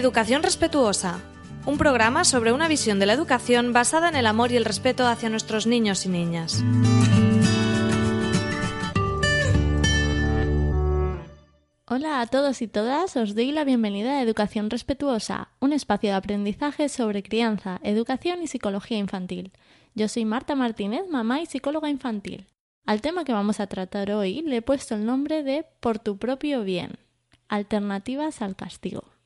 Educación Respetuosa, un programa sobre una visión de la educación basada en el amor y el respeto hacia nuestros niños y niñas. Hola a todos y todas, os doy la bienvenida a Educación Respetuosa, un espacio de aprendizaje sobre crianza, educación y psicología infantil. Yo soy Marta Martínez, mamá y psicóloga infantil. Al tema que vamos a tratar hoy le he puesto el nombre de Por tu propio bien. Alternativas al castigo.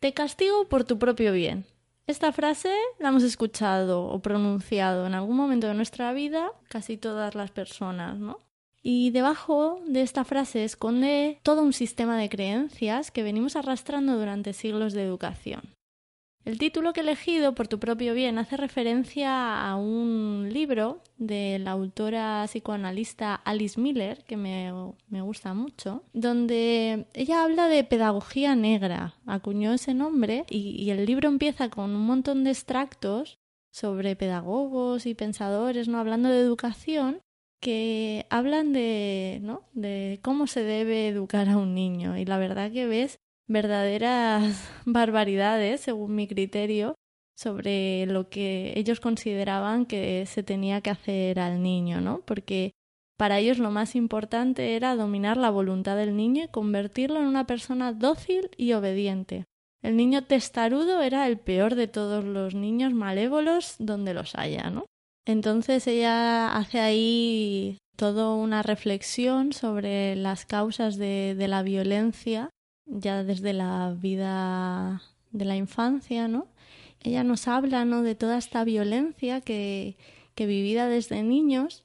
Te castigo por tu propio bien. Esta frase la hemos escuchado o pronunciado en algún momento de nuestra vida casi todas las personas, ¿no? Y debajo de esta frase esconde todo un sistema de creencias que venimos arrastrando durante siglos de educación. El título que he elegido, Por tu propio bien, hace referencia a un libro de la autora psicoanalista Alice Miller, que me, gusta mucho, donde ella habla de pedagogía negra, acuñó ese nombre, y, y el libro empieza con un montón de extractos sobre pedagogos y pensadores, ¿no? hablando de educación, que hablan de, ¿no? de cómo se debe educar a un niño. Y la verdad que ves verdaderas barbaridades, según mi criterio, sobre lo que ellos consideraban que se tenía que hacer al niño, ¿no? Porque para ellos lo más importante era dominar la voluntad del niño y convertirlo en una persona dócil y obediente. El niño testarudo era el peor de todos los niños malévolos donde los haya, ¿no? Entonces ella hace ahí toda una reflexión sobre las causas de, de la violencia ya desde la vida de la infancia, ¿no? Ella nos habla, ¿no? De toda esta violencia que, que vivida desde niños,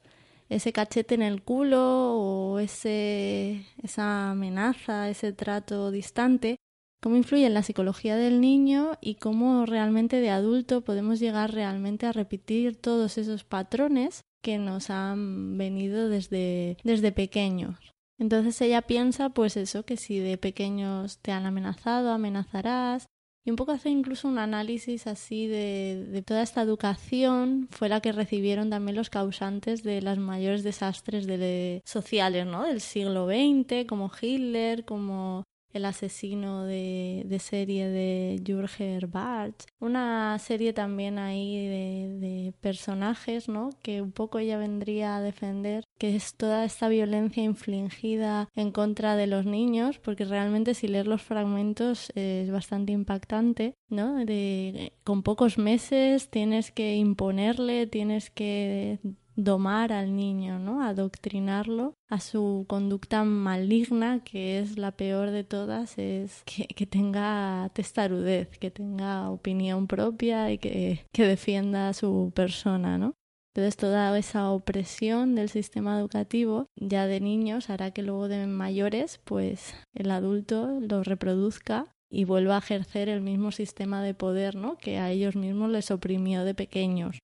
ese cachete en el culo o ese, esa amenaza, ese trato distante, cómo influye en la psicología del niño y cómo realmente de adulto podemos llegar realmente a repetir todos esos patrones que nos han venido desde, desde pequeños. Entonces ella piensa, pues eso, que si de pequeños te han amenazado, amenazarás. Y un poco hace incluso un análisis así de, de toda esta educación fue la que recibieron también los causantes de los mayores desastres de, sociales, ¿no? Del siglo XX, como Hitler, como el asesino de, de serie de Jürgen Bartsch. Una serie también ahí de, de, personajes, ¿no? Que un poco ella vendría a defender, que es toda esta violencia infligida en contra de los niños, porque realmente si lees los fragmentos es bastante impactante, ¿no? De, con pocos meses tienes que imponerle, tienes que domar al niño, ¿no? Adoctrinarlo a su conducta maligna, que es la peor de todas, es que, que tenga testarudez, que tenga opinión propia y que, que defienda a su persona, ¿no? Entonces toda esa opresión del sistema educativo ya de niños hará que luego de mayores pues el adulto lo reproduzca y vuelva a ejercer el mismo sistema de poder ¿no? que a ellos mismos les oprimió de pequeños.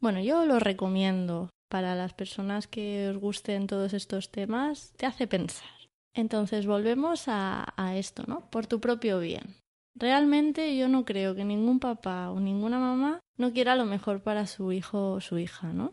Bueno, yo lo recomiendo para las personas que os gusten todos estos temas, te hace pensar. Entonces volvemos a, a esto, ¿no? Por tu propio bien. Realmente yo no creo que ningún papá o ninguna mamá no quiera lo mejor para su hijo o su hija, ¿no?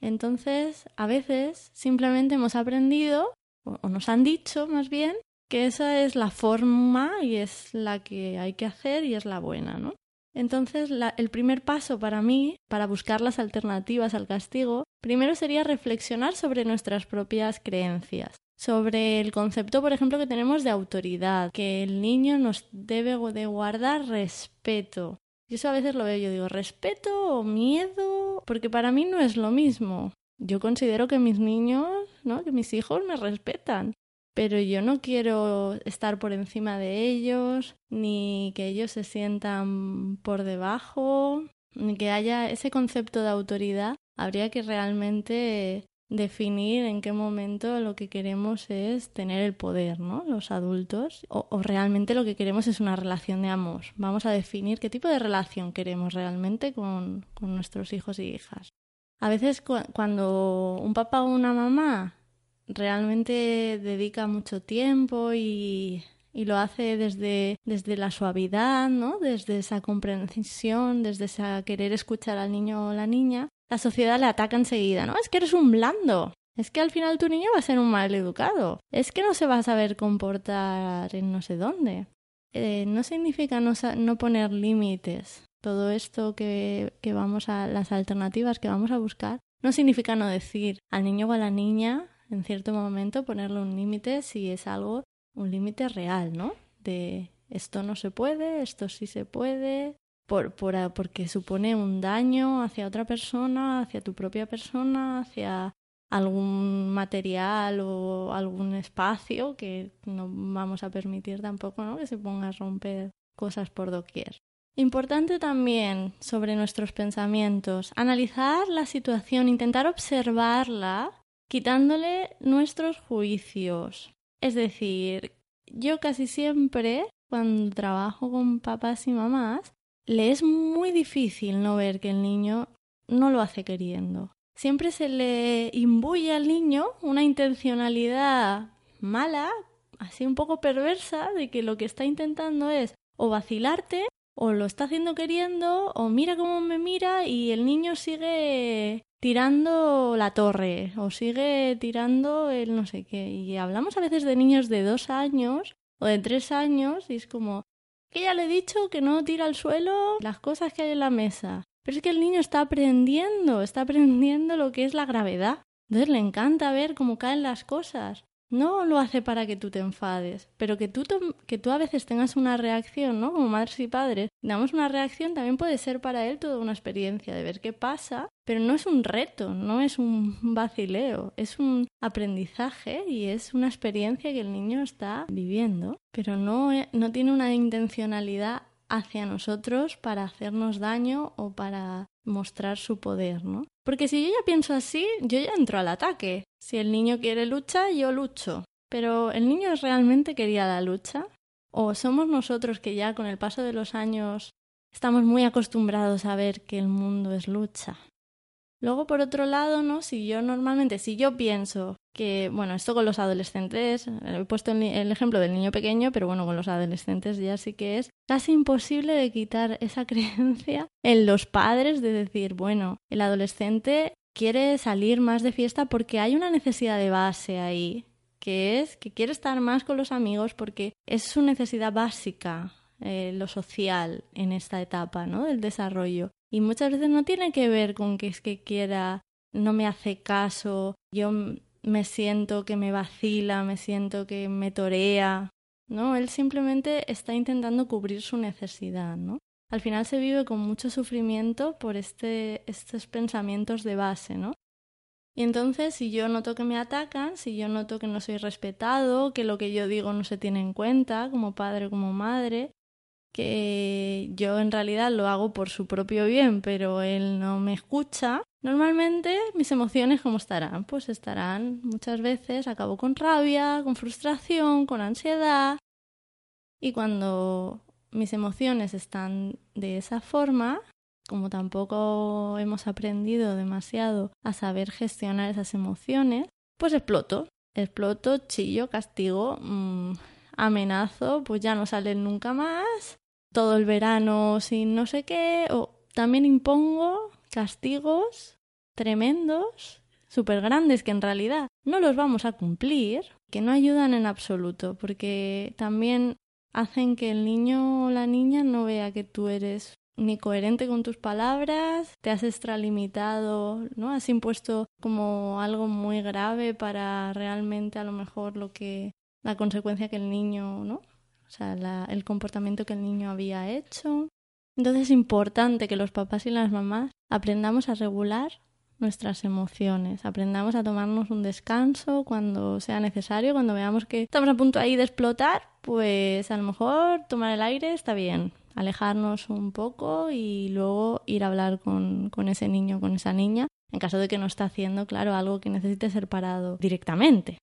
Entonces, a veces simplemente hemos aprendido, o nos han dicho más bien, que esa es la forma y es la que hay que hacer y es la buena, ¿no? Entonces, el primer paso para mí, para buscar las alternativas al castigo, primero sería reflexionar sobre nuestras propias creencias, sobre el concepto, por ejemplo, que tenemos de autoridad, que el niño nos debe de guardar respeto. Y eso a veces lo veo, yo digo, respeto o miedo, porque para mí no es lo mismo. Yo considero que mis niños, ¿no? que mis hijos me respetan pero yo no quiero estar por encima de ellos, ni que ellos se sientan por debajo, ni que haya ese concepto de autoridad. Habría que realmente definir en qué momento lo que queremos es tener el poder, ¿no? Los adultos, o, realmente lo que queremos es una relación de amor. Vamos a definir qué tipo de relación queremos realmente con, con nuestros hijos y hijas. A veces cu cuando un papá o una mamá realmente dedica mucho tiempo y, y lo hace desde, desde la suavidad, ¿no? Desde esa comprensión, desde esa querer escuchar al niño o la niña, la sociedad le ataca enseguida, ¿no? Es que eres un blando. Es que al final tu niño va a ser un mal educado. Es que no se va a saber comportar en no sé dónde. eh, no significa no, no poner límites. Todo esto que, que vamos a, las alternativas que vamos a buscar, no significa no decir al niño o a la niña en cierto momento ponerle un límite si es algo, un límite real, ¿no? De esto no se puede, esto sí se puede, por, por, porque supone un daño hacia otra persona, hacia tu propia persona, hacia algún material o algún espacio que no vamos a permitir tampoco ¿no? que se ponga a romper cosas por doquier. Importante también sobre nuestros pensamientos, analizar la situación, intentar observarla quitándole nuestros juicios. Es decir, yo casi siempre cuando trabajo con papás y mamás, le es muy difícil no ver que el niño no lo hace queriendo. Siempre se le imbuye al niño una intencionalidad mala, así un poco perversa, de que lo que está intentando es o vacilarte o lo está haciendo queriendo, o mira cómo me mira y el niño sigue tirando la torre, o sigue tirando el no sé qué. Y hablamos a veces de niños de dos años o de tres años y es como que ya le he dicho que no tira al suelo las cosas que hay en la mesa. Pero es que el niño está aprendiendo, está aprendiendo lo que es la gravedad. Entonces le encanta ver cómo caen las cosas. No lo hace para que tú te enfades, pero que tú, que tú a veces tengas una reacción, ¿no? Como madres y padres, damos una reacción también puede ser para él toda una experiencia de ver qué pasa, pero no es un reto, no es un vacileo, es un aprendizaje y es una experiencia que el niño está viviendo, pero no, no tiene una intencionalidad hacia nosotros para hacernos daño o para mostrar su poder, ¿no? Porque si yo ya pienso así, yo ya entro al ataque. Si el niño quiere lucha, yo lucho. Pero ¿el niño realmente quería la lucha? ¿O somos nosotros que ya con el paso de los años estamos muy acostumbrados a ver que el mundo es lucha? Luego, por otro lado, ¿no? Si yo normalmente, si yo pienso que, bueno, esto con los adolescentes, he puesto el, ejemplo del niño pequeño, pero bueno, con los adolescentes ya sí que es casi imposible de quitar esa creencia en los padres de decir, bueno, el adolescente quiere salir más de fiesta porque hay una necesidad de base ahí, que es que quiere estar más con los amigos porque es su necesidad básica, eh, lo social en esta etapa, ¿no? Del desarrollo. Y muchas veces no tiene que ver con que es que quiera, no me hace caso, yo me siento que me vacila, me siento que me torea. No, él simplemente está intentando cubrir su necesidad, ¿no? Al final se vive con mucho sufrimiento por este, estos pensamientos de base, ¿no? Y entonces, si yo noto que me atacan, si yo noto que no soy respetado, que lo que yo digo no se tiene en cuenta como padre como madre, que yo en realidad lo hago por su propio bien, pero él no me escucha, normalmente mis emociones cómo estarán? Pues estarán muchas veces, acabo con rabia, con frustración, con ansiedad. Y cuando mis emociones están de esa forma, como tampoco hemos aprendido demasiado a saber gestionar esas emociones, pues exploto. Exploto, chillo, castigo, mmm, amenazo, pues ya no salen nunca más, todo el verano sin no sé qué, o también impongo castigos tremendos, súper grandes, que en realidad no los vamos a cumplir, que no ayudan en absoluto, porque también hacen que el niño o la niña no vea que tú eres ni coherente con tus palabras, te has extralimitado, ¿no? Has impuesto como algo muy grave para realmente a lo mejor lo que la consecuencia que el niño, ¿no? O sea, el comportamiento que el niño había hecho. Entonces es importante que los papás y las mamás aprendamos a regular nuestras emociones, aprendamos a tomarnos un descanso cuando sea necesario, cuando veamos que estamos a punto ahí de explotar, pues a lo mejor tomar el aire está bien, alejarnos un poco y luego ir a hablar con, con ese niño, con esa niña, en caso de que no está haciendo, claro, algo que necesite ser parado directamente.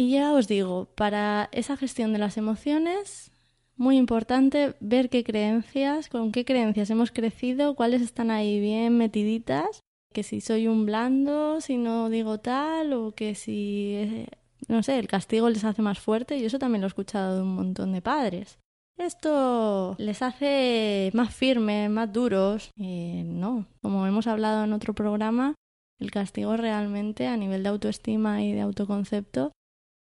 Y ya os digo, para esa gestión de las emociones, muy importante ver qué creencias, con qué creencias hemos crecido, cuáles están ahí bien metiditas, que si soy un blando, si no digo tal, o que si, eh, no sé, el castigo les hace más fuerte, y eso también lo he escuchado de un montón de padres. Esto les hace más firmes, más duros. No, como hemos hablado en otro programa, el castigo realmente a nivel de autoestima y de autoconcepto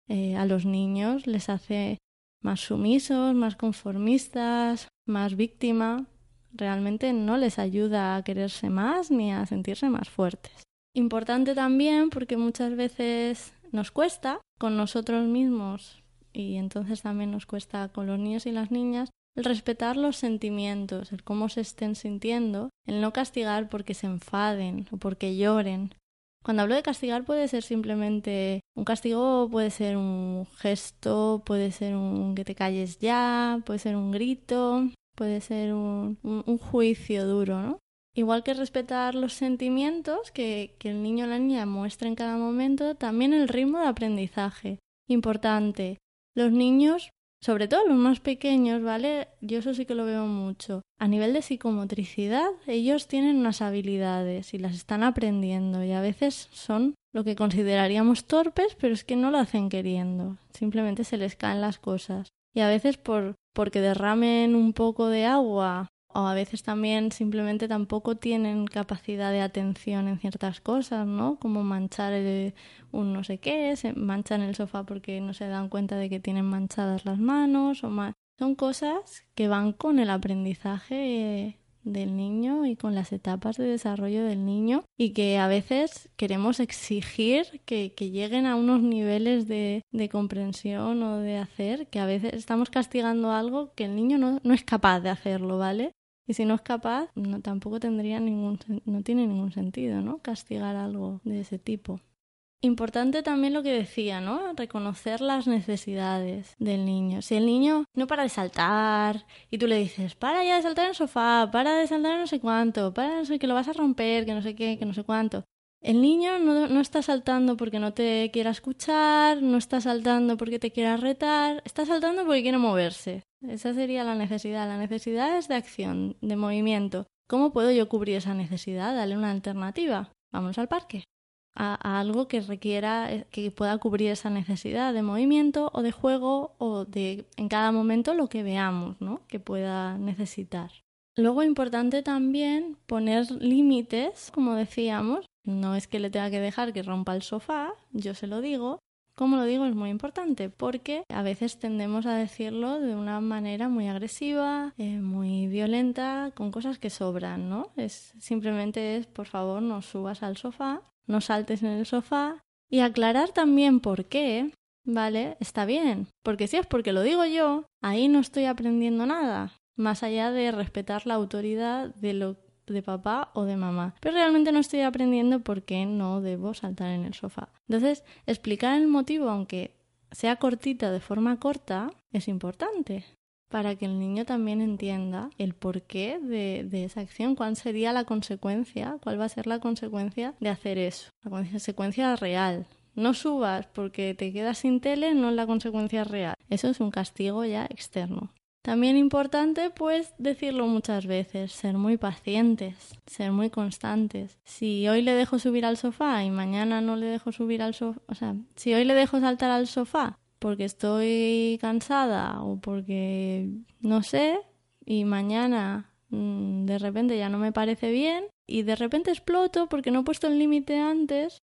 eh, a los niños les hace más sumisos, más conformistas, más víctima, realmente no les ayuda a quererse más ni a sentirse más fuertes. Importante también porque muchas veces nos cuesta con nosotros mismos y entonces también nos cuesta con los niños y las niñas el respetar los sentimientos, el cómo se estén sintiendo, el no castigar porque se enfaden o porque lloren. Cuando hablo de castigar puede ser simplemente un castigo, puede ser un gesto, puede ser un que te calles ya, puede ser un grito, puede ser un, un, juicio duro, ¿no? Igual que respetar los sentimientos que, que el niño o la niña muestra en cada momento, también el ritmo de aprendizaje. Importante. Los niños, sobre todo los más pequeños, ¿vale? Yo eso sí que lo veo mucho. A nivel de psicomotricidad, ellos tienen unas habilidades y las están aprendiendo y a veces son lo que consideraríamos torpes, pero es que no lo hacen queriendo. Simplemente se les caen las cosas y a veces por porque derramen un poco de agua o a veces también simplemente tampoco tienen capacidad de atención en ciertas cosas, ¿no? Como manchar un no sé qué, se manchan el sofá porque no se dan cuenta de que tienen manchadas las manos o más. Son cosas que van con el aprendizaje del niño y con las etapas de desarrollo del niño y que a veces queremos exigir que, lleguen a unos niveles de, comprensión o de hacer que a veces estamos castigando algo que el niño no es capaz de hacerlo, ¿vale? Y si no es capaz, no, tampoco tendría ningún, no tiene ningún sentido, ¿no? Castigar algo de ese tipo. Importante también lo que decía, ¿no? Reconocer las necesidades del niño. Si el niño no para de saltar y tú le dices, para ya de saltar en el sofá, para de saltar no sé cuánto, para no sé que lo vas a romper, que no sé qué, que no sé cuánto. El niño no, está saltando porque no te quiera escuchar, no está saltando porque te quiera retar, está saltando porque quiere moverse. Esa sería la necesidad. La necesidad es de acción, de movimiento. ¿Cómo puedo yo cubrir esa necesidad? Dale una alternativa. Vamos al parque a, algo que requiera, eh, que pueda cubrir esa necesidad de movimiento o de juego o de en cada momento lo que veamos, ¿no? Que pueda necesitar. Luego importante también poner límites, como decíamos, no es que le tenga que dejar que rompa el sofá, yo se lo digo. Como lo digo es muy importante porque a veces tendemos a decirlo de una manera muy agresiva, eh, muy violenta, con cosas que sobran, ¿no? Es simplemente es por favor no subas al sofá no saltes en el sofá y aclarar también por qué, ¿vale? Está bien, porque si es porque lo digo yo, ahí no estoy aprendiendo nada, más allá de respetar la autoridad de lo de papá o de mamá. Pero realmente no estoy aprendiendo por qué no debo saltar en el sofá. Entonces, explicar el motivo, aunque sea cortita de forma corta, es importante para que el niño también entienda el porqué de, de, esa acción, cuál sería la consecuencia, cuál va a ser la consecuencia de hacer eso, la consecuencia real. No subas porque te quedas sin tele, no es la consecuencia real. Eso es un castigo ya externo. También importante, pues, decirlo muchas veces, ser muy pacientes, ser muy constantes. Si hoy le dejo subir al sofá y mañana no le dejo subir al sofá, o sea, si hoy le dejo saltar al sofá porque estoy cansada o porque no sé y mañana mm, de repente ya no me parece bien y de repente exploto porque no he puesto el límite antes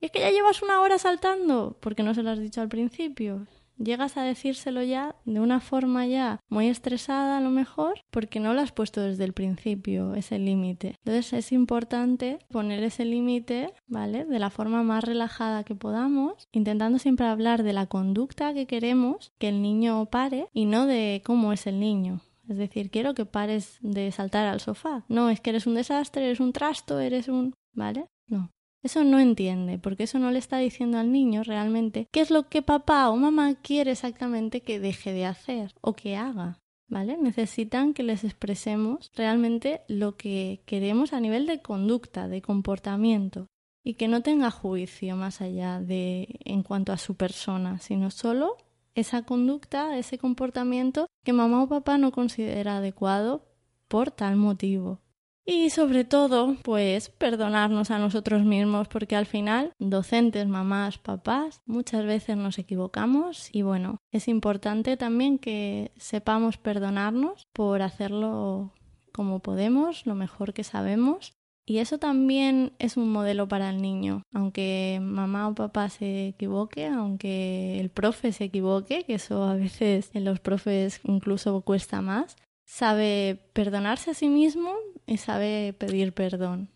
y es que ya llevas una hora saltando porque no se lo has dicho al principio llegas a decírselo ya de una forma ya muy estresada a lo mejor porque no lo has puesto desde el principio ese límite. Entonces es importante poner ese límite, ¿vale? De la forma más relajada que podamos, intentando siempre hablar de la conducta que queremos que el niño pare y no de cómo es el niño. Es decir, quiero que pares de saltar al sofá. No, es que eres un desastre, eres un trasto, eres un... ¿Vale? No. Eso no entiende, porque eso no le está diciendo al niño realmente qué es lo que papá o mamá quiere exactamente que deje de hacer o que haga. ¿Vale? Necesitan que les expresemos realmente lo que queremos a nivel de conducta, de comportamiento, y que no tenga juicio más allá de en cuanto a su persona, sino solo esa conducta, ese comportamiento que mamá o papá no considera adecuado por tal motivo. Y sobre todo, pues perdonarnos a nosotros mismos porque al final, docentes, mamás, papás, muchas veces nos equivocamos y bueno, es importante también que sepamos perdonarnos por hacerlo como podemos, lo mejor que sabemos Y eso también es un modelo para el niño. Aunque mamá o papá se equivoque, aunque el profe se equivoque, que eso a veces en los profes incluso cuesta más, sabe perdonarse a sí mismo y sabe pedir perdón.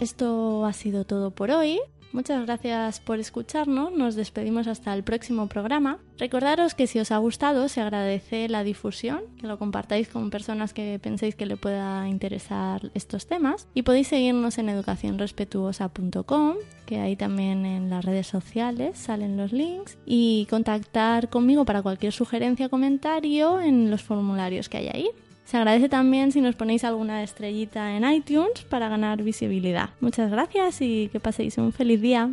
Esto ha sido todo por hoy. Muchas gracias por escucharnos, nos despedimos hasta el próximo programa. Recordaros que si os ha gustado se agradece la difusión, que lo compartáis con personas que penséis que le pueda interesar estos temas y podéis seguirnos en educacionrespetuosa.com, que ahí también en las redes sociales salen los links y contactar conmigo para cualquier sugerencia o comentario en los formularios que hay ahí. Se agradece también si nos ponéis alguna estrellita en iTunes para ganar visibilidad. Muchas gracias y que paséis un feliz día.